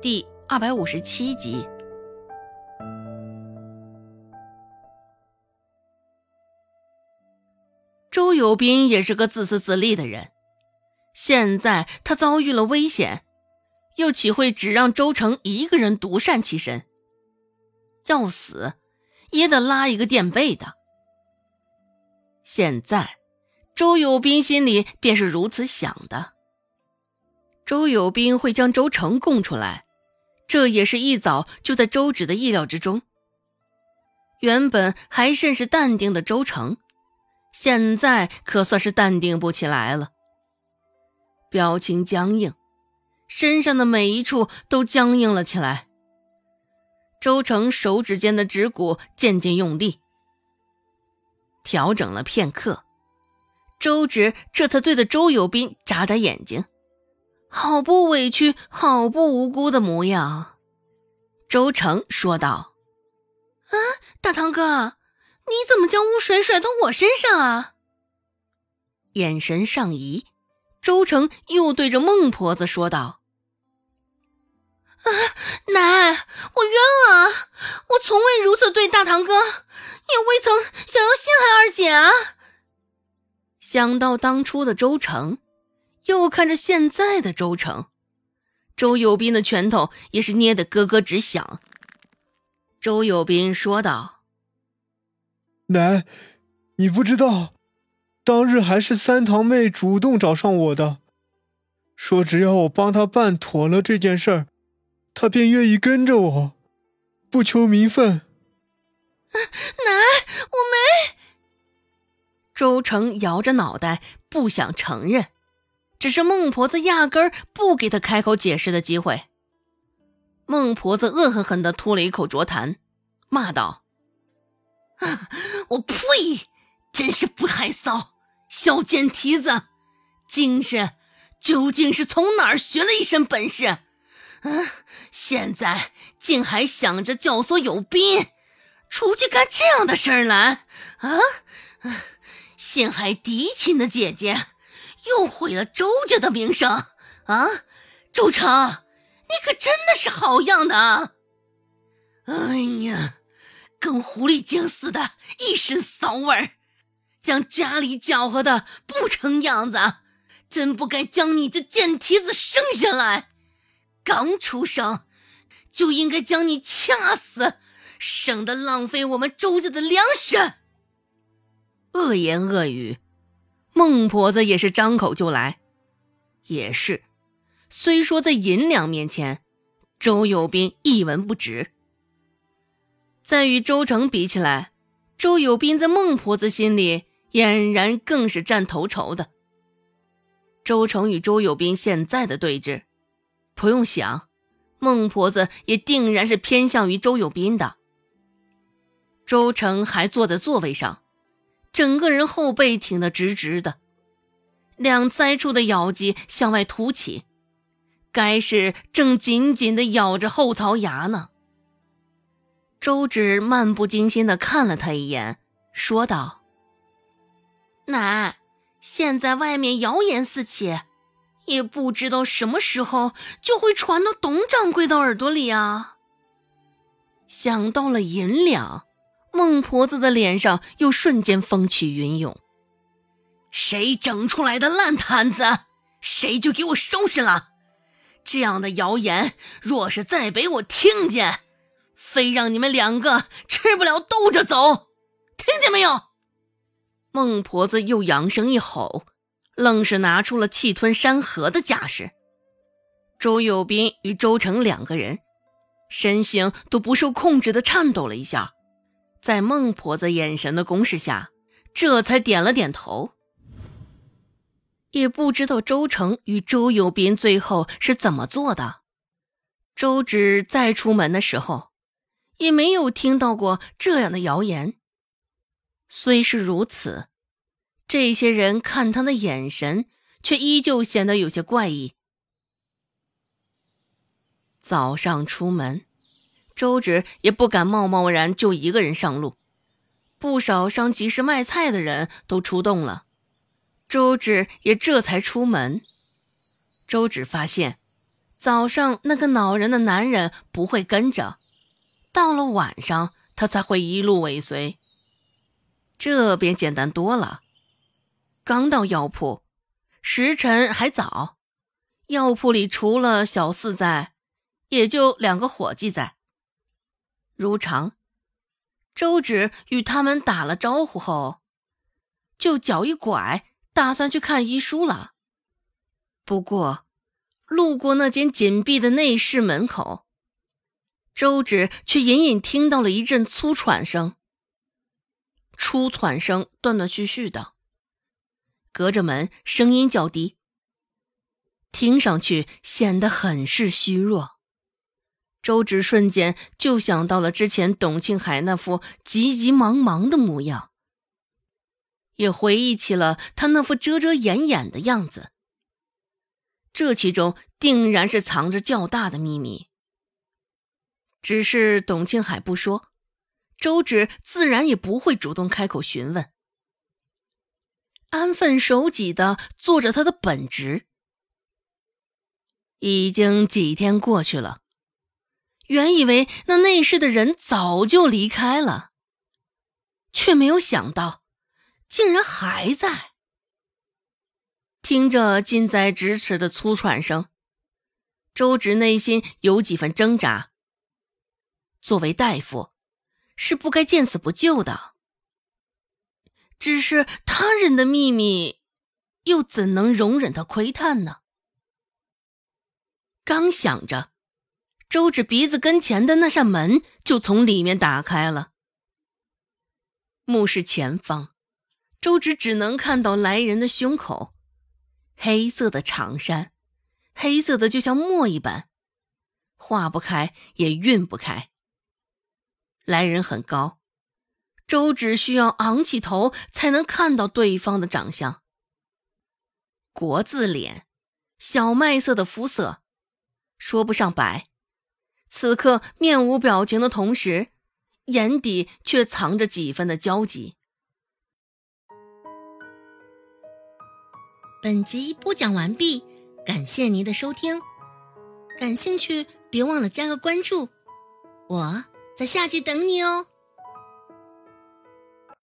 第二百五十七集。周有斌也是个自私自利的人，现在他遭遇了危险，又岂会只让周成一个人独善其身？要死，也得拉一个垫背的。现在，周有斌心里便是如此想的。周有斌会将周成供出来。这也是一早就在周芷的意料之中。原本还甚是淡定的周成，现在可算是淡定不起来了，表情僵硬，身上的每一处都僵硬了起来。周成手指间的指骨渐渐用力，调整了片刻，周芷这才对着周有斌眨眨眼睛。好不委屈，好不无辜的模样，周成说道：“啊，大堂哥，你怎么将污水甩到我身上啊？”眼神上移，周成又对着孟婆子说道：“啊，奶，我冤枉啊，我从未如此对大堂哥，也未曾想要陷害二姐啊。”想到当初的周成。又看着现在的周成，周有斌的拳头也是捏得咯咯直响。周有斌说道：“奶，你不知道，当日还是三堂妹主动找上我的，说只要我帮她办妥了这件事儿，她便愿意跟着我，不求名分。”奶，我没。周成摇着脑袋，不想承认。只是孟婆子压根儿不给他开口解释的机会。孟婆子恶狠狠地吐了一口浊痰，骂道：“啊我呸！真是不害臊，小贱蹄子，精神究竟是从哪儿学了一身本事？嗯，现在竟还想着教唆有斌出去干这样的事儿来？啊，陷害嫡亲的姐姐！”又毁了周家的名声啊！周成，你可真的是好样的啊！哎呀，跟狐狸精似的，一身骚味儿，将家里搅和的不成样子，真不该将你这贱蹄子生下来。刚出生就应该将你掐死，省得浪费我们周家的粮食。恶言恶语。孟婆子也是张口就来，也是，虽说在银两面前，周有斌一文不值。再与周成比起来，周有斌在孟婆子心里俨然更是占头筹的。周成与周有斌现在的对峙，不用想，孟婆子也定然是偏向于周有斌的。周成还坐在座位上。整个人后背挺得直直的，两腮处的咬肌向外凸起，该是正紧紧地咬着后槽牙呢。周芷漫不经心地看了他一眼，说道：“奶，现在外面谣言四起，也不知道什么时候就会传到董掌柜的耳朵里啊。”想到了银两。孟婆子的脸上又瞬间风起云涌。谁整出来的烂摊子，谁就给我收拾了。这样的谣言，若是再被我听见，非让你们两个吃不了兜着走。听见没有？孟婆子又扬声一吼，愣是拿出了气吞山河的架势。周有斌与周成两个人，身形都不受控制的颤抖了一下。在孟婆子眼神的攻势下，这才点了点头。也不知道周成与周有斌最后是怎么做的。周芷再出门的时候，也没有听到过这样的谣言。虽是如此，这些人看他的眼神却依旧显得有些怪异。早上出门。周芷也不敢贸贸然就一个人上路，不少上集市卖菜的人都出动了，周芷也这才出门。周芷发现，早上那个恼人的男人不会跟着，到了晚上他才会一路尾随。这边简单多了。刚到药铺，时辰还早，药铺里除了小四在，也就两个伙计在。如常，周芷与他们打了招呼后，就脚一拐，打算去看医书了。不过，路过那间紧闭的内室门口，周芷却隐隐听到了一阵粗喘声。出喘声断断续续的，隔着门声音较低，听上去显得很是虚弱。周芷瞬间就想到了之前董庆海那副急急忙忙的模样，也回忆起了他那副遮遮掩掩的样子。这其中定然是藏着较大的秘密，只是董庆海不说。周芷自然也不会主动开口询问，安分守己的做着他的本职。已经几天过去了，原以为那内室的人早就离开了，却没有想到，竟然还在。听着近在咫尺的粗喘声，周芷内心有几分挣扎。作为大夫。是不该见死不救的，只是他人的秘密，又怎能容忍他窥探呢？刚想着，周芷鼻子跟前的那扇门就从里面打开了。墓室前方，周芷只能看到来人的胸口，黑色的长衫，黑色的就像墨一般，化不开也晕不开。来人很高，周芷需要昂起头才能看到对方的长相。国字脸，小麦色的肤色，说不上白。此刻面无表情的同时，眼底却藏着几分的焦急。本集播讲完毕，感谢您的收听。感兴趣，别忘了加个关注，我。在下集等你哦。